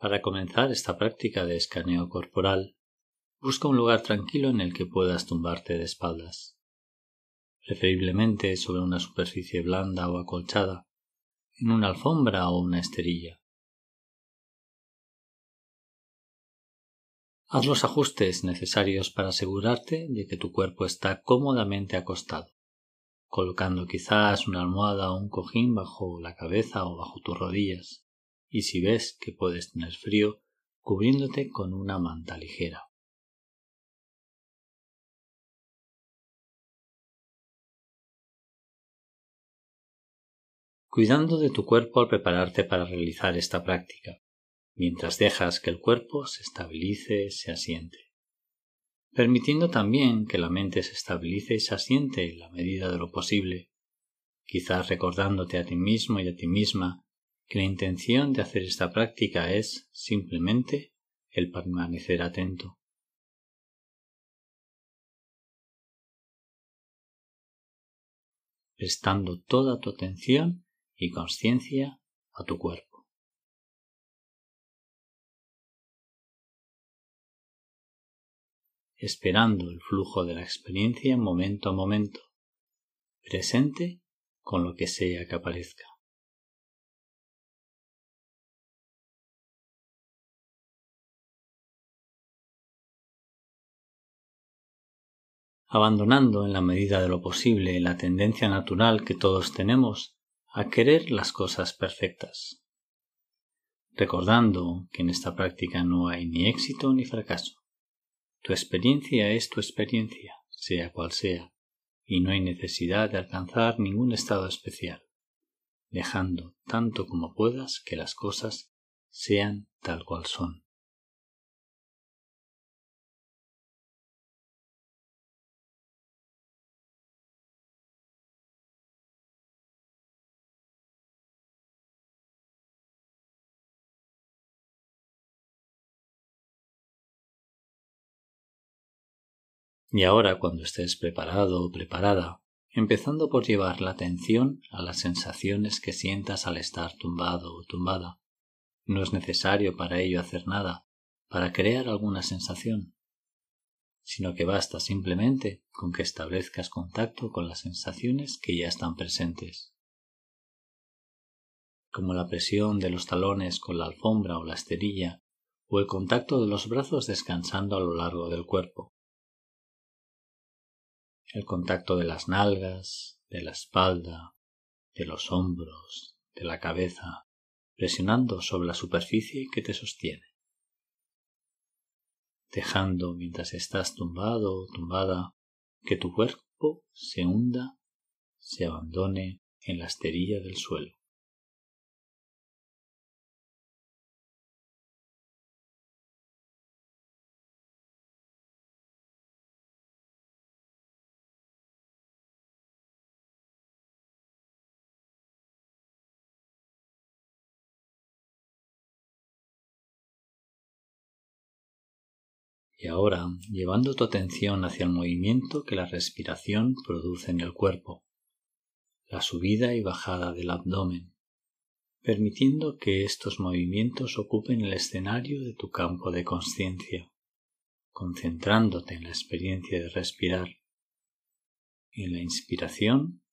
Para comenzar esta práctica de escaneo corporal, busca un lugar tranquilo en el que puedas tumbarte de espaldas, preferiblemente sobre una superficie blanda o acolchada, en una alfombra o una esterilla. Haz los ajustes necesarios para asegurarte de que tu cuerpo está cómodamente acostado, colocando quizás una almohada o un cojín bajo la cabeza o bajo tus rodillas y si ves que puedes tener frío, cubriéndote con una manta ligera. Cuidando de tu cuerpo al prepararte para realizar esta práctica, mientras dejas que el cuerpo se estabilice, se asiente. Permitiendo también que la mente se estabilice y se asiente en la medida de lo posible, quizás recordándote a ti mismo y a ti misma que la intención de hacer esta práctica es simplemente el permanecer atento. prestando toda tu atención y conciencia a tu cuerpo. Esperando el flujo de la experiencia momento a momento, presente con lo que sea que aparezca. abandonando en la medida de lo posible la tendencia natural que todos tenemos a querer las cosas perfectas, recordando que en esta práctica no hay ni éxito ni fracaso. Tu experiencia es tu experiencia, sea cual sea, y no hay necesidad de alcanzar ningún estado especial, dejando tanto como puedas que las cosas sean tal cual son. Y ahora, cuando estés preparado o preparada, empezando por llevar la atención a las sensaciones que sientas al estar tumbado o tumbada. No es necesario para ello hacer nada, para crear alguna sensación, sino que basta simplemente con que establezcas contacto con las sensaciones que ya están presentes, como la presión de los talones con la alfombra o la esterilla, o el contacto de los brazos descansando a lo largo del cuerpo el contacto de las nalgas, de la espalda, de los hombros, de la cabeza, presionando sobre la superficie que te sostiene, dejando mientras estás tumbado o tumbada que tu cuerpo se hunda, se abandone en la esterilla del suelo. Y ahora, llevando tu atención hacia el movimiento que la respiración produce en el cuerpo, la subida y bajada del abdomen, permitiendo que estos movimientos ocupen el escenario de tu campo de conciencia, concentrándote en la experiencia de respirar, en la inspiración,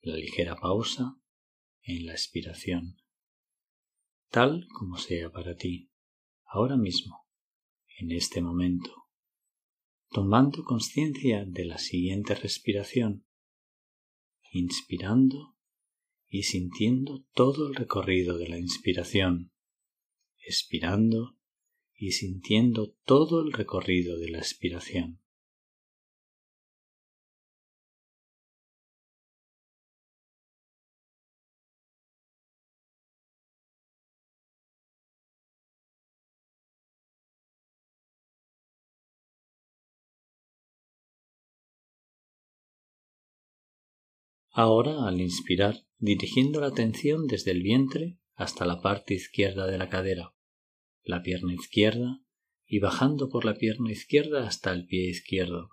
la ligera pausa, en la expiración, tal como sea para ti, ahora mismo en este momento, tomando conciencia de la siguiente respiración, inspirando y sintiendo todo el recorrido de la inspiración, expirando y sintiendo todo el recorrido de la expiración. Ahora, al inspirar, dirigiendo la atención desde el vientre hasta la parte izquierda de la cadera, la pierna izquierda y bajando por la pierna izquierda hasta el pie izquierdo,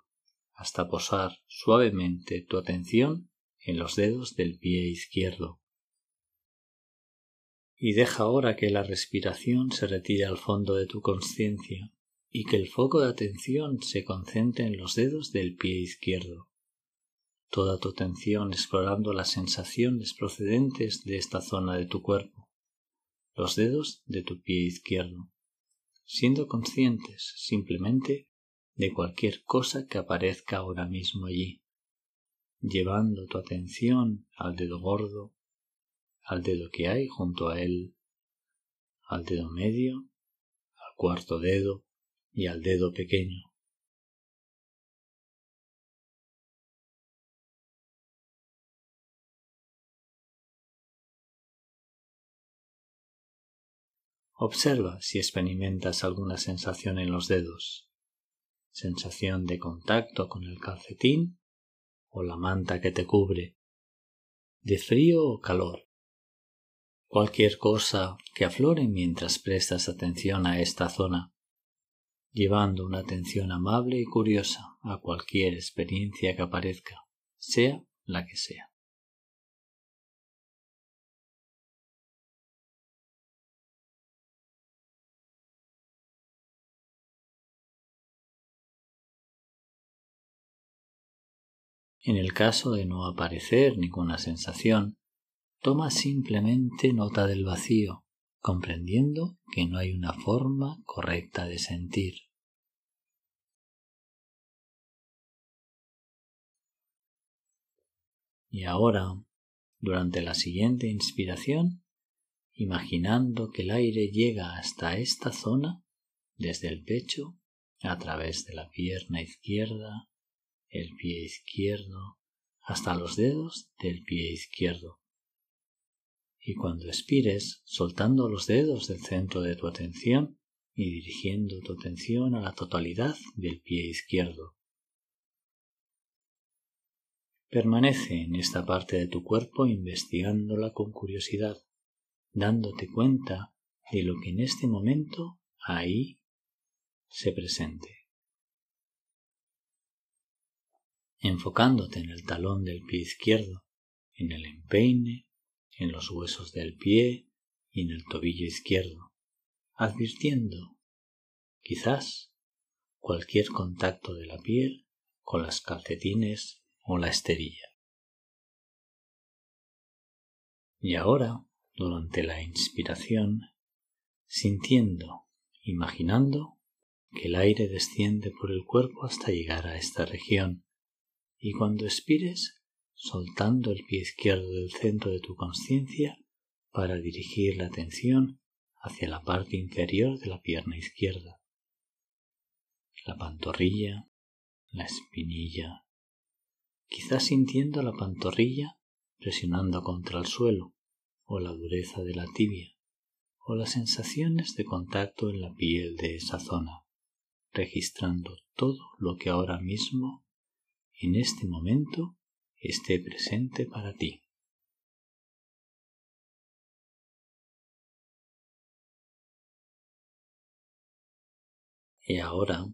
hasta posar suavemente tu atención en los dedos del pie izquierdo. Y deja ahora que la respiración se retire al fondo de tu conciencia y que el foco de atención se concentre en los dedos del pie izquierdo. Toda tu atención explorando las sensaciones procedentes de esta zona de tu cuerpo, los dedos de tu pie izquierdo, siendo conscientes simplemente de cualquier cosa que aparezca ahora mismo allí, llevando tu atención al dedo gordo, al dedo que hay junto a él, al dedo medio, al cuarto dedo y al dedo pequeño. Observa si experimentas alguna sensación en los dedos, sensación de contacto con el calcetín o la manta que te cubre, de frío o calor. Cualquier cosa que aflore mientras prestas atención a esta zona, llevando una atención amable y curiosa a cualquier experiencia que aparezca, sea la que sea. En el caso de no aparecer ninguna sensación, toma simplemente nota del vacío, comprendiendo que no hay una forma correcta de sentir. Y ahora, durante la siguiente inspiración, imaginando que el aire llega hasta esta zona, desde el pecho, a través de la pierna izquierda, el pie izquierdo hasta los dedos del pie izquierdo. Y cuando expires, soltando los dedos del centro de tu atención y dirigiendo tu atención a la totalidad del pie izquierdo. Permanece en esta parte de tu cuerpo investigándola con curiosidad, dándote cuenta de lo que en este momento ahí se presente. Enfocándote en el talón del pie izquierdo, en el empeine, en los huesos del pie y en el tobillo izquierdo, advirtiendo, quizás, cualquier contacto de la piel con las calcetines o la esterilla. Y ahora, durante la inspiración, sintiendo, imaginando que el aire desciende por el cuerpo hasta llegar a esta región y cuando expires, soltando el pie izquierdo del centro de tu conciencia para dirigir la atención hacia la parte inferior de la pierna izquierda, la pantorrilla, la espinilla, quizás sintiendo la pantorrilla presionando contra el suelo o la dureza de la tibia o las sensaciones de contacto en la piel de esa zona, registrando todo lo que ahora mismo en este momento esté presente para ti. Y ahora,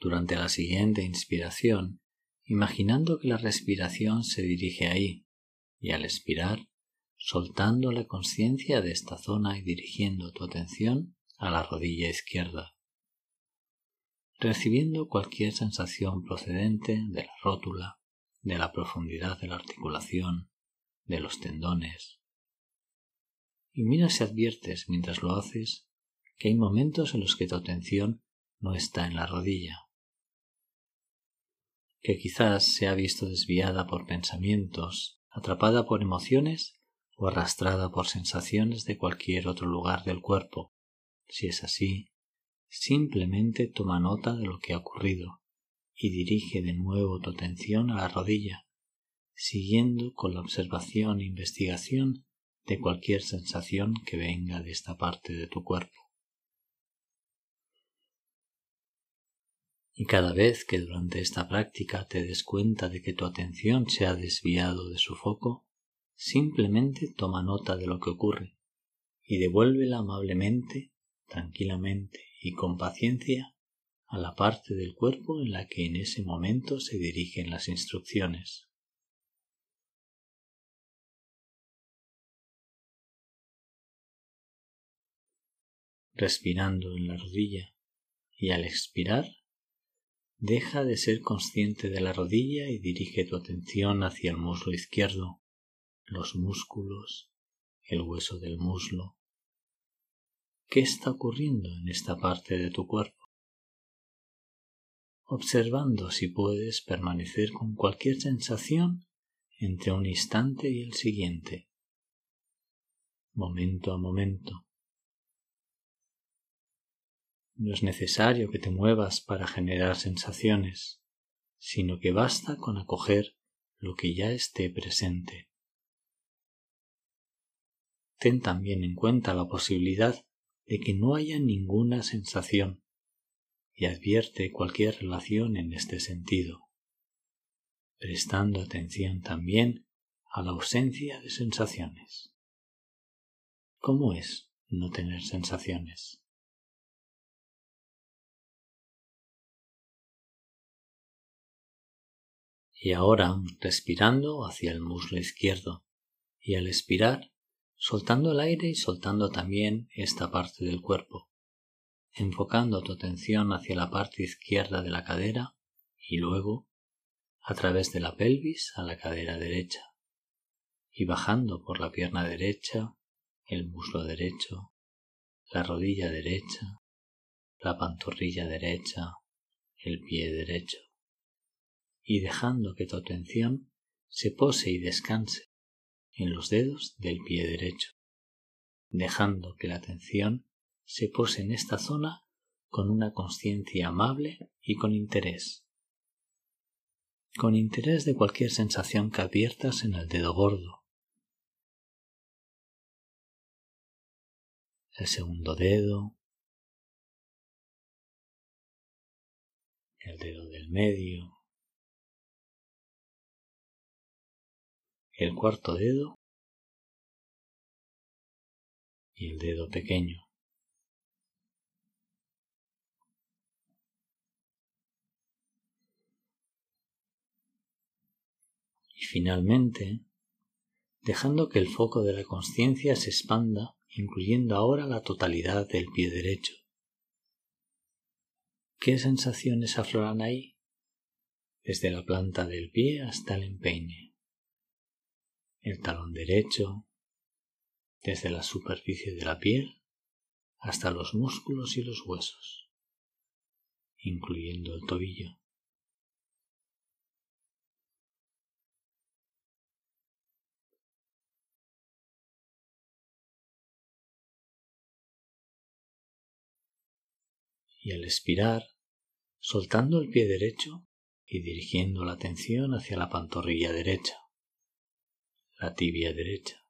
durante la siguiente inspiración, imaginando que la respiración se dirige ahí, y al expirar, soltando la conciencia de esta zona y dirigiendo tu atención a la rodilla izquierda recibiendo cualquier sensación procedente de la rótula, de la profundidad de la articulación, de los tendones. Y mira si adviertes mientras lo haces que hay momentos en los que tu atención no está en la rodilla, que quizás se ha visto desviada por pensamientos, atrapada por emociones o arrastrada por sensaciones de cualquier otro lugar del cuerpo. Si es así, Simplemente toma nota de lo que ha ocurrido y dirige de nuevo tu atención a la rodilla, siguiendo con la observación e investigación de cualquier sensación que venga de esta parte de tu cuerpo. Y cada vez que durante esta práctica te des cuenta de que tu atención se ha desviado de su foco, simplemente toma nota de lo que ocurre y devuélvela amablemente, tranquilamente y con paciencia a la parte del cuerpo en la que en ese momento se dirigen las instrucciones. Respirando en la rodilla y al expirar, deja de ser consciente de la rodilla y dirige tu atención hacia el muslo izquierdo, los músculos, el hueso del muslo. ¿Qué está ocurriendo en esta parte de tu cuerpo? Observando si puedes permanecer con cualquier sensación entre un instante y el siguiente, momento a momento. No es necesario que te muevas para generar sensaciones, sino que basta con acoger lo que ya esté presente. Ten también en cuenta la posibilidad de que no haya ninguna sensación y advierte cualquier relación en este sentido, prestando atención también a la ausencia de sensaciones. ¿Cómo es no tener sensaciones? Y ahora respirando hacia el muslo izquierdo y al expirar soltando el aire y soltando también esta parte del cuerpo, enfocando tu atención hacia la parte izquierda de la cadera y luego a través de la pelvis a la cadera derecha y bajando por la pierna derecha, el muslo derecho, la rodilla derecha, la pantorrilla derecha, el pie derecho. Y dejando que tu atención se pose y descanse en los dedos del pie derecho, dejando que la atención se pose en esta zona con una conciencia amable y con interés. Con interés de cualquier sensación que adviertas en el dedo gordo, el segundo dedo, el dedo del medio, el cuarto dedo y el dedo pequeño. Y finalmente, dejando que el foco de la conciencia se expanda, incluyendo ahora la totalidad del pie derecho. ¿Qué sensaciones afloran ahí? Desde la planta del pie hasta el empeine el talón derecho, desde la superficie de la piel hasta los músculos y los huesos, incluyendo el tobillo. Y al expirar, soltando el pie derecho y dirigiendo la atención hacia la pantorrilla derecha la tibia derecha.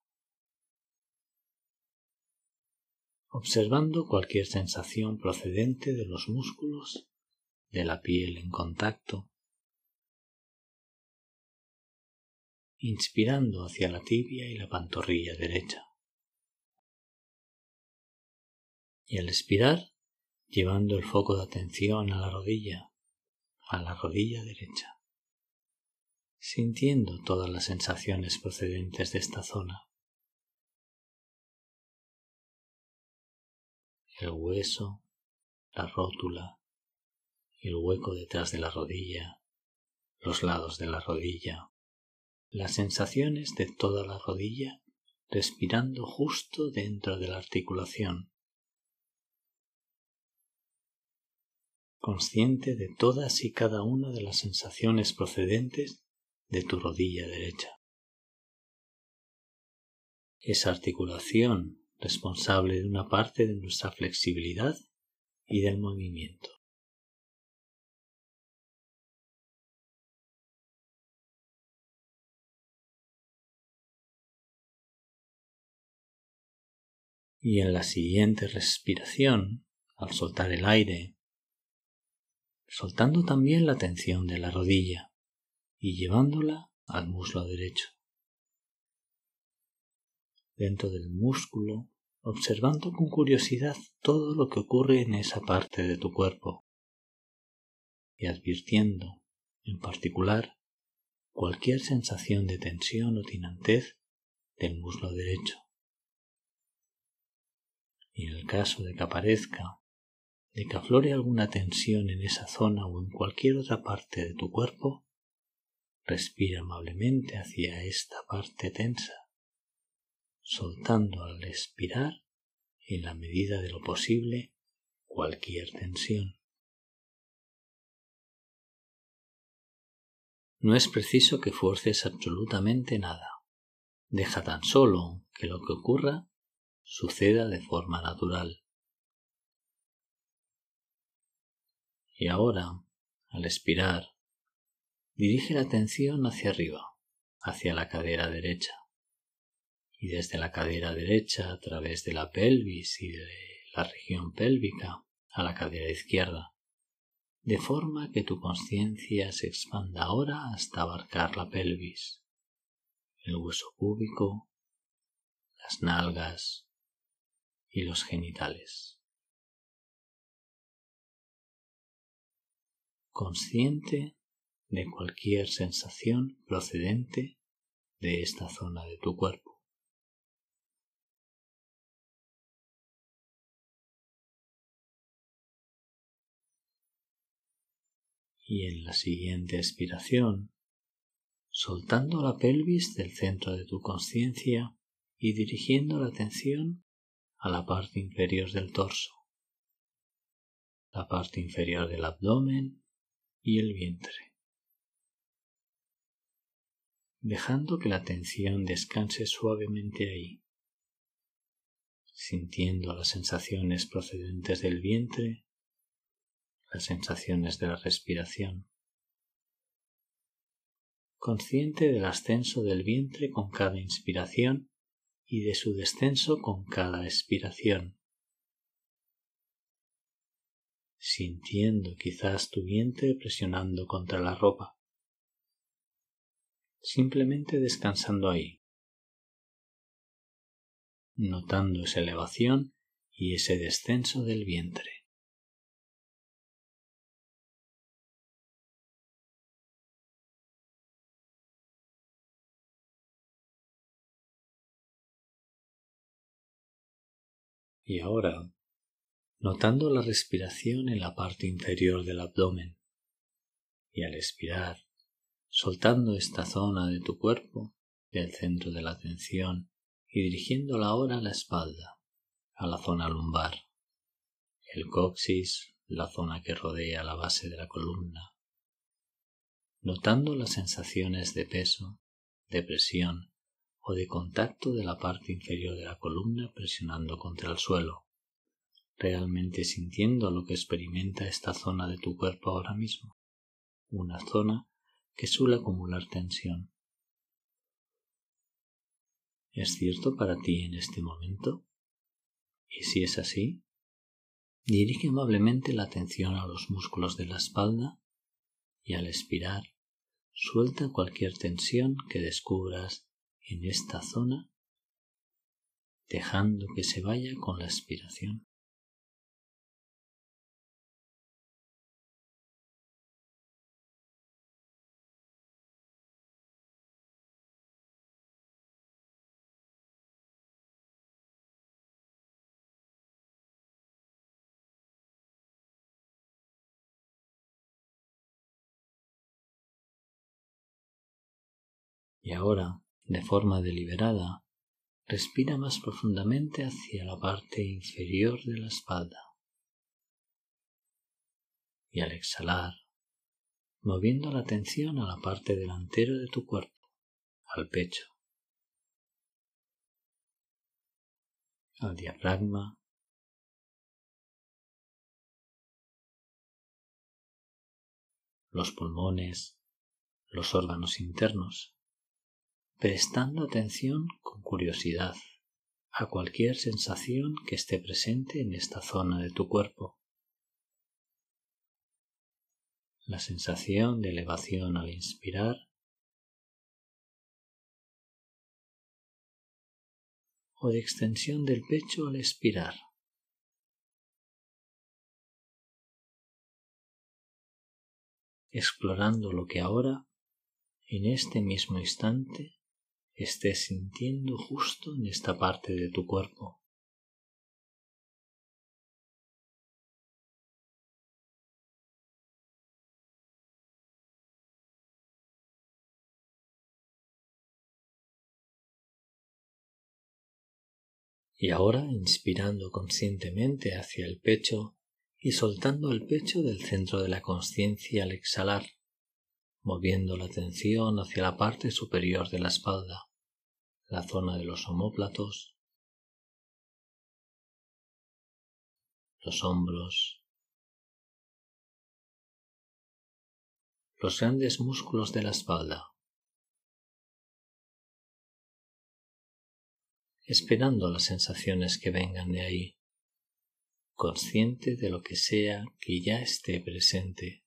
Observando cualquier sensación procedente de los músculos, de la piel en contacto, inspirando hacia la tibia y la pantorrilla derecha. Y al expirar, llevando el foco de atención a la rodilla, a la rodilla derecha sintiendo todas las sensaciones procedentes de esta zona. El hueso, la rótula, el hueco detrás de la rodilla, los lados de la rodilla, las sensaciones de toda la rodilla respirando justo dentro de la articulación. Consciente de todas y cada una de las sensaciones procedentes de tu rodilla derecha. Esa articulación responsable de una parte de nuestra flexibilidad y del movimiento. Y en la siguiente respiración, al soltar el aire, soltando también la tensión de la rodilla, y llevándola al muslo derecho. Dentro del músculo observando con curiosidad todo lo que ocurre en esa parte de tu cuerpo y advirtiendo, en particular, cualquier sensación de tensión o tinantez del muslo derecho. Y en el caso de que aparezca, de que aflore alguna tensión en esa zona o en cualquier otra parte de tu cuerpo, respira amablemente hacia esta parte tensa soltando al expirar en la medida de lo posible cualquier tensión. No es preciso que fuerces absolutamente nada. Deja tan solo que lo que ocurra suceda de forma natural. Y ahora, al expirar, dirige la atención hacia arriba, hacia la cadera derecha y desde la cadera derecha a través de la pelvis y de la región pélvica a la cadera izquierda, de forma que tu conciencia se expanda ahora hasta abarcar la pelvis, el hueso cúbico, las nalgas y los genitales. Consciente de cualquier sensación procedente de esta zona de tu cuerpo. y en la siguiente expiración, soltando la pelvis del centro de tu conciencia y dirigiendo la atención a la parte inferior del torso, la parte inferior del abdomen y el vientre, dejando que la atención descanse suavemente ahí, sintiendo las sensaciones procedentes del vientre las sensaciones de la respiración. Consciente del ascenso del vientre con cada inspiración y de su descenso con cada expiración. Sintiendo quizás tu vientre presionando contra la ropa. Simplemente descansando ahí. Notando esa elevación y ese descenso del vientre. Y ahora, notando la respiración en la parte inferior del abdomen, y al expirar, soltando esta zona de tu cuerpo del centro de la atención y dirigiéndola ahora a la espalda, a la zona lumbar, el coxis, la zona que rodea la base de la columna, notando las sensaciones de peso, de presión o de contacto de la parte inferior de la columna presionando contra el suelo, realmente sintiendo lo que experimenta esta zona de tu cuerpo ahora mismo, una zona que suele acumular tensión. ¿Es cierto para ti en este momento? Y si es así, dirige amablemente la atención a los músculos de la espalda y al expirar, suelta cualquier tensión que descubras en esta zona, dejando que se vaya con la expiración. Y ahora de forma deliberada, respira más profundamente hacia la parte inferior de la espalda. Y al exhalar, moviendo la atención a la parte delantera de tu cuerpo, al pecho, al diafragma, los pulmones, los órganos internos prestando atención con curiosidad a cualquier sensación que esté presente en esta zona de tu cuerpo. La sensación de elevación al inspirar o de extensión del pecho al expirar. explorando lo que ahora, en este mismo instante, estés sintiendo justo en esta parte de tu cuerpo. Y ahora inspirando conscientemente hacia el pecho y soltando el pecho del centro de la conciencia al exhalar, moviendo la atención hacia la parte superior de la espalda, la zona de los omóplatos, los hombros, los grandes músculos de la espalda. esperando las sensaciones que vengan de ahí, consciente de lo que sea que ya esté presente.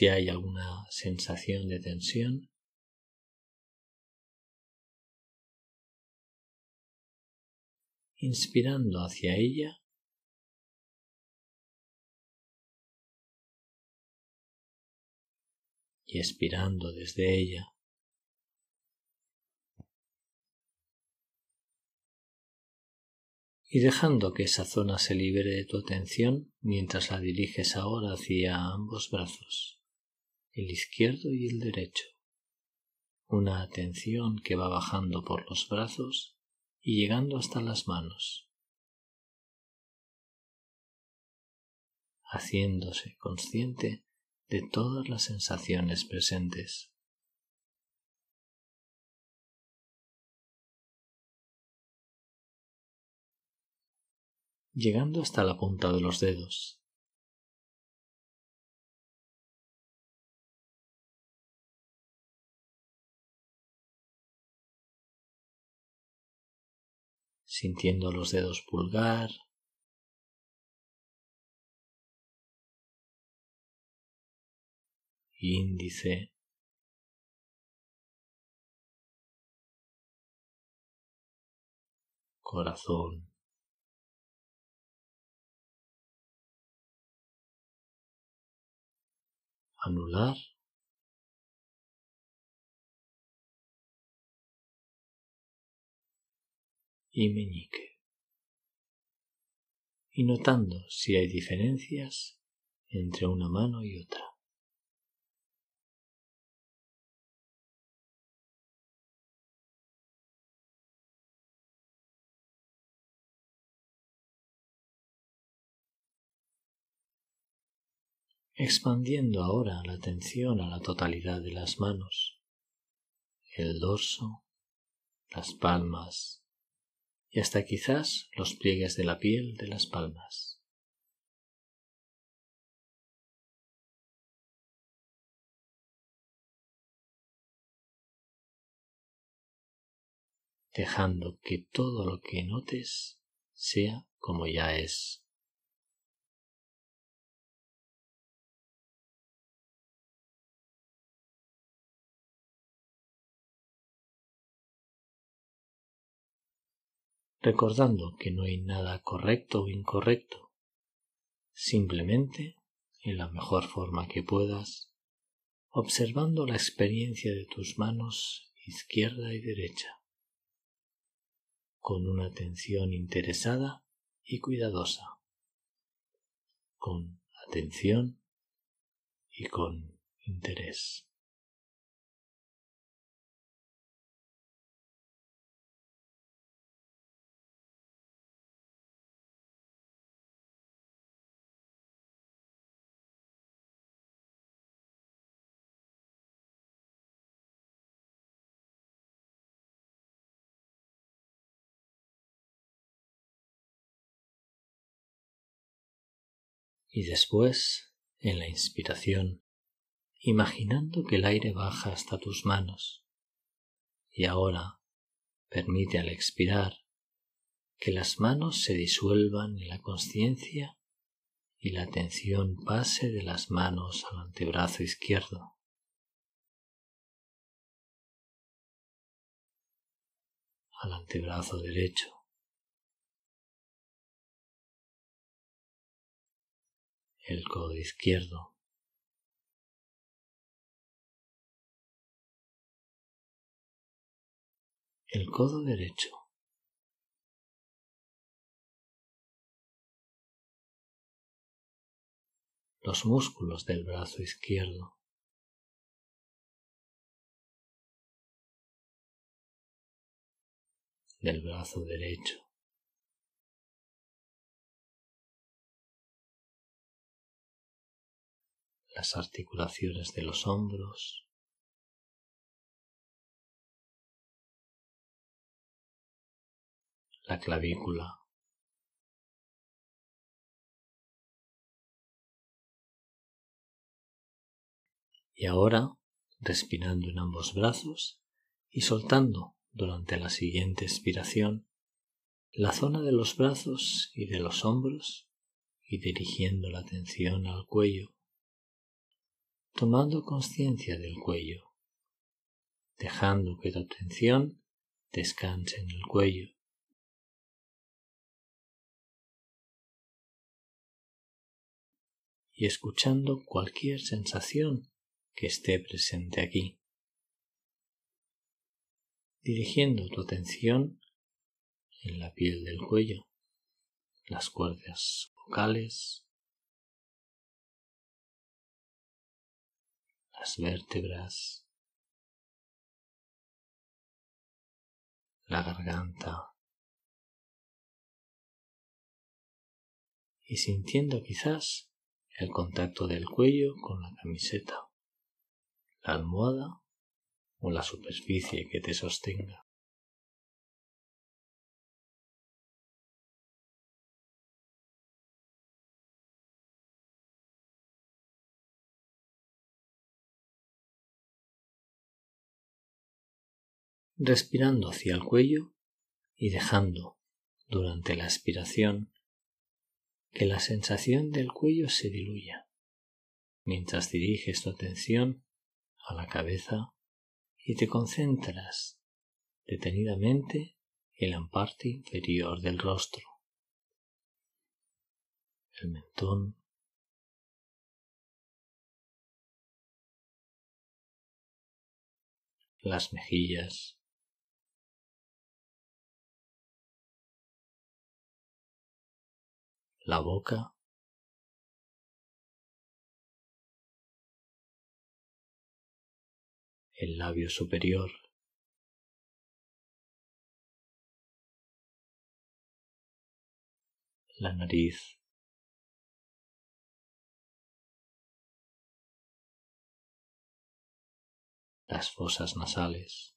Si hay alguna sensación de tensión, inspirando hacia ella. Y expirando desde ella. Y dejando que esa zona se libere de tu atención mientras la diriges ahora hacia ambos brazos, el izquierdo y el derecho. Una atención que va bajando por los brazos y llegando hasta las manos. haciéndose consciente de todas las sensaciones presentes. llegando hasta la punta de los dedos. Sintiendo los dedos pulgar, índice, corazón, anular y meñique. Y notando si hay diferencias entre una mano y otra. expandiendo ahora la atención a la totalidad de las manos, el dorso, las palmas y hasta quizás los pliegues de la piel de las palmas. dejando que todo lo que notes sea como ya es. Recordando que no hay nada correcto o incorrecto, simplemente, en la mejor forma que puedas, observando la experiencia de tus manos izquierda y derecha, con una atención interesada y cuidadosa, con atención y con interés. Y después, en la inspiración, imaginando que el aire baja hasta tus manos. Y ahora permite al expirar que las manos se disuelvan en la conciencia y la atención pase de las manos al antebrazo izquierdo. al antebrazo derecho. El codo izquierdo. El codo derecho. los músculos del brazo izquierdo. del brazo derecho. Las articulaciones de los hombros. La clavícula. Y ahora, respirando en ambos brazos y soltando durante la siguiente expiración la zona de los brazos y de los hombros y dirigiendo la atención al cuello, tomando conciencia del cuello, dejando que tu atención descanse en el cuello. y escuchando cualquier sensación que esté presente aquí dirigiendo tu atención en la piel del cuello, las cuerdas vocales, las vértebras, la garganta y sintiendo quizás el contacto del cuello con la camiseta, la almohada o la superficie que te sostenga. Respirando hacia el cuello y dejando durante la expiración que la sensación del cuello se diluya. Mientras diriges tu atención a la cabeza y te concentras detenidamente en la parte inferior del rostro, el mentón, las mejillas, la boca. El labio superior, la nariz, las fosas nasales.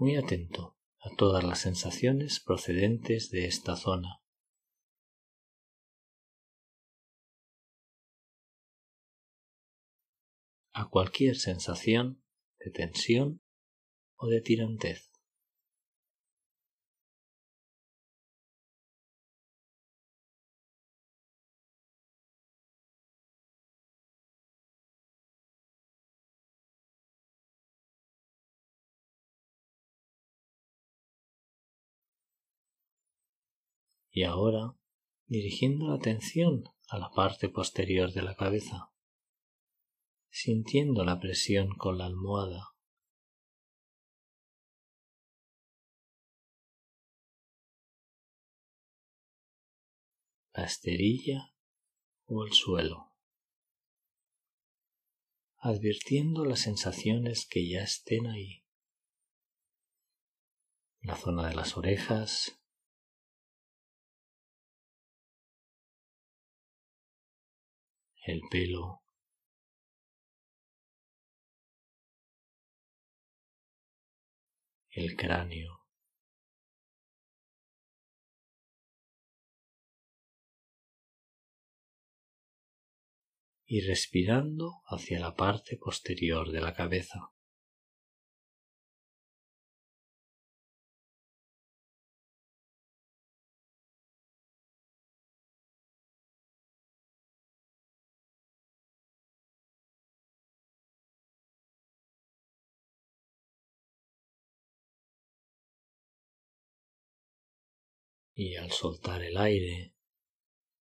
Muy atento a todas las sensaciones procedentes de esta zona. a cualquier sensación de tensión o de tirantez. Y ahora dirigiendo la atención a la parte posterior de la cabeza sintiendo la presión con la almohada. la esterilla o el suelo, advirtiendo las sensaciones que ya estén ahí. La zona de las orejas, el pelo, el cráneo. y respirando hacia la parte posterior de la cabeza. Y al soltar el aire,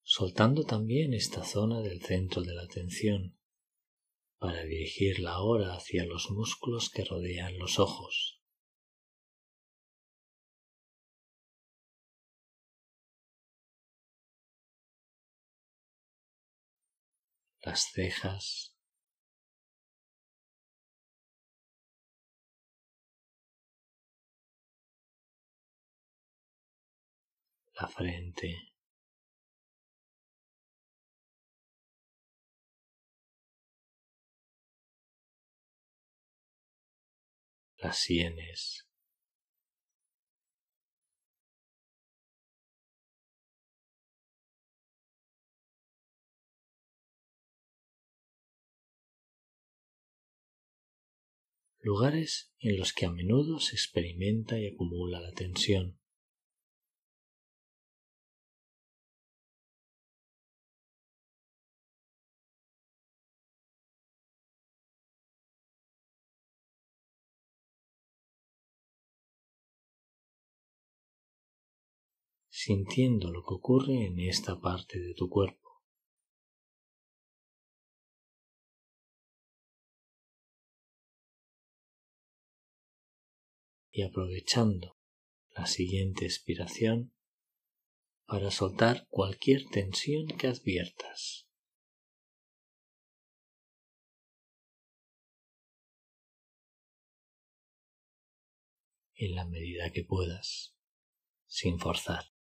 soltando también esta zona del centro de la atención, para dirigirla ahora hacia los músculos que rodean los ojos. las cejas, la frente, las sienes. lugares en los que a menudo se experimenta y acumula la tensión. Sintiendo lo que ocurre en esta parte de tu cuerpo. y aprovechando la siguiente expiración para soltar cualquier tensión que adviertas. En la medida que puedas, sin forzar.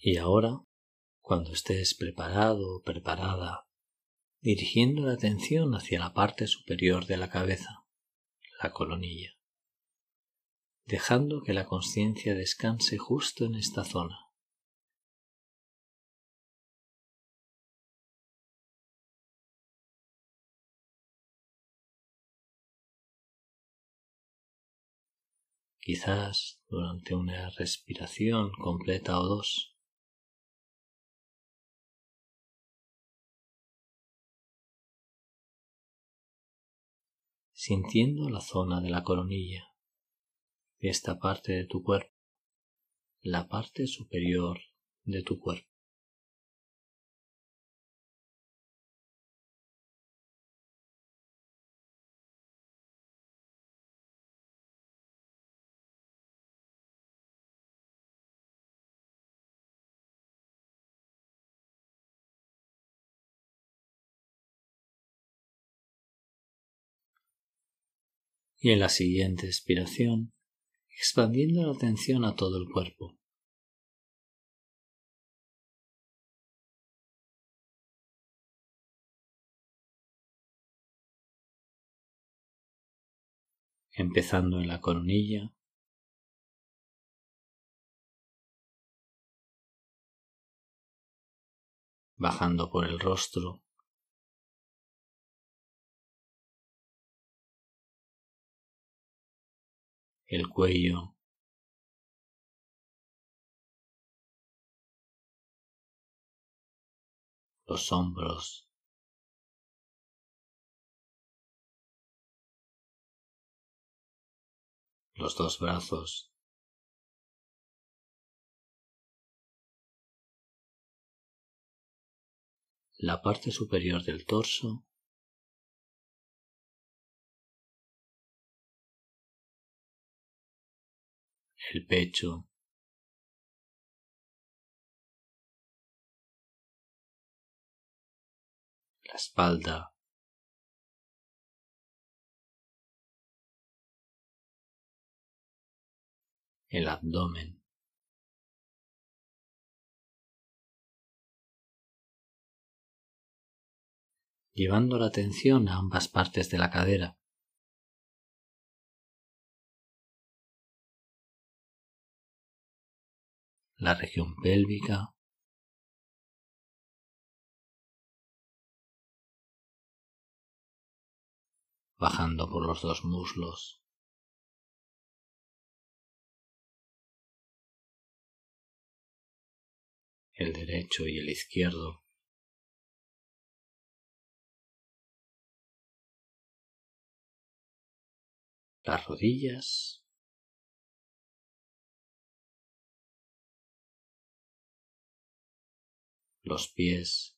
Y ahora, cuando estés preparado o preparada, dirigiendo la atención hacia la parte superior de la cabeza, la colonilla, dejando que la conciencia descanse justo en esta zona. Quizás durante una respiración completa o dos sintiendo la zona de la coronilla, esta parte de tu cuerpo, la parte superior de tu cuerpo. Y en la siguiente expiración, expandiendo la atención a todo el cuerpo. Empezando en la coronilla, bajando por el rostro, el cuello, los hombros, los dos brazos, la parte superior del torso el pecho, la espalda, el abdomen. llevando la atención a ambas partes de la cadera. La región pélvica, bajando por los dos muslos. el derecho y el izquierdo. Las rodillas. Los pies.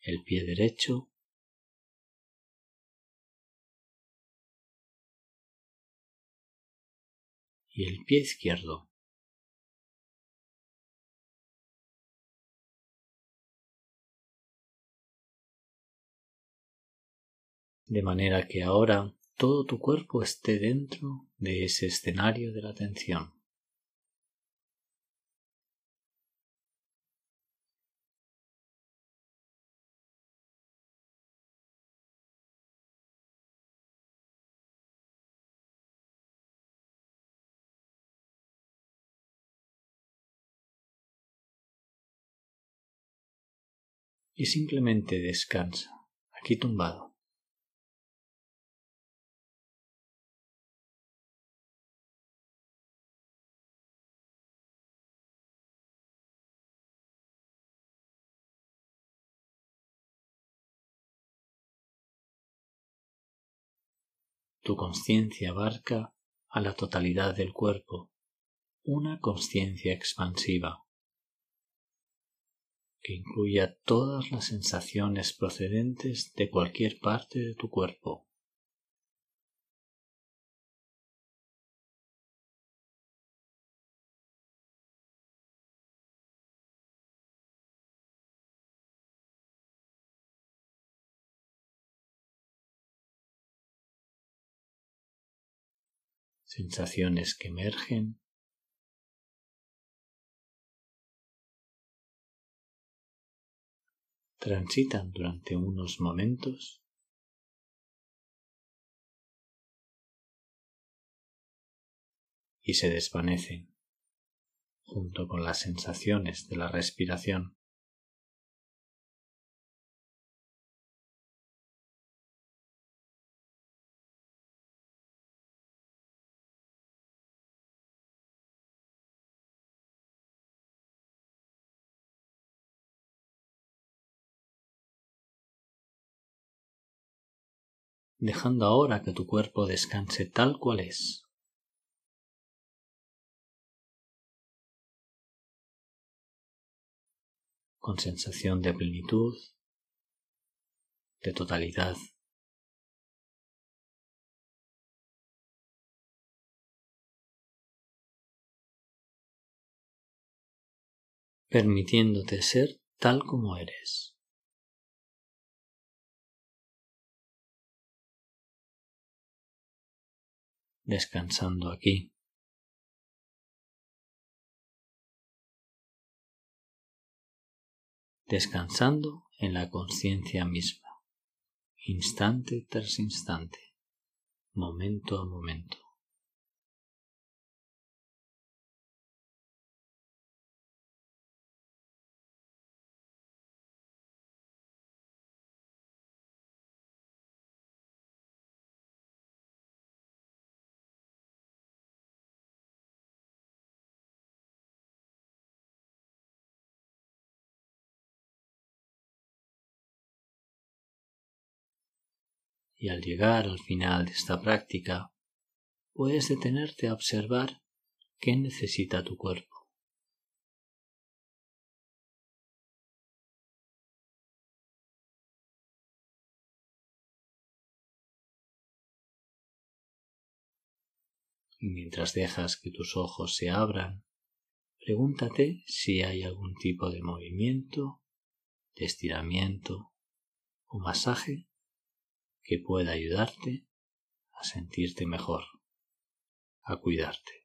El pie derecho y el pie izquierdo. De manera que ahora todo tu cuerpo esté dentro de ese escenario de la atención. y simplemente descansa aquí tumbado. Tu conciencia abarca a la totalidad del cuerpo, una conciencia expansiva que incluya todas las sensaciones procedentes de cualquier parte de tu cuerpo. Sensaciones que emergen transitan durante unos momentos y se desvanecen junto con las sensaciones de la respiración. Dejando ahora que tu cuerpo descanse tal cual es. con sensación de plenitud, de totalidad. permitiéndote ser tal como eres. Descansando aquí. Descansando en la conciencia misma, instante tras instante, momento a momento. Y al llegar al final de esta práctica puedes detenerte a observar qué necesita tu cuerpo. Y mientras dejas que tus ojos se abran, pregúntate si hay algún tipo de movimiento, de estiramiento o masaje que pueda ayudarte a sentirte mejor, a cuidarte.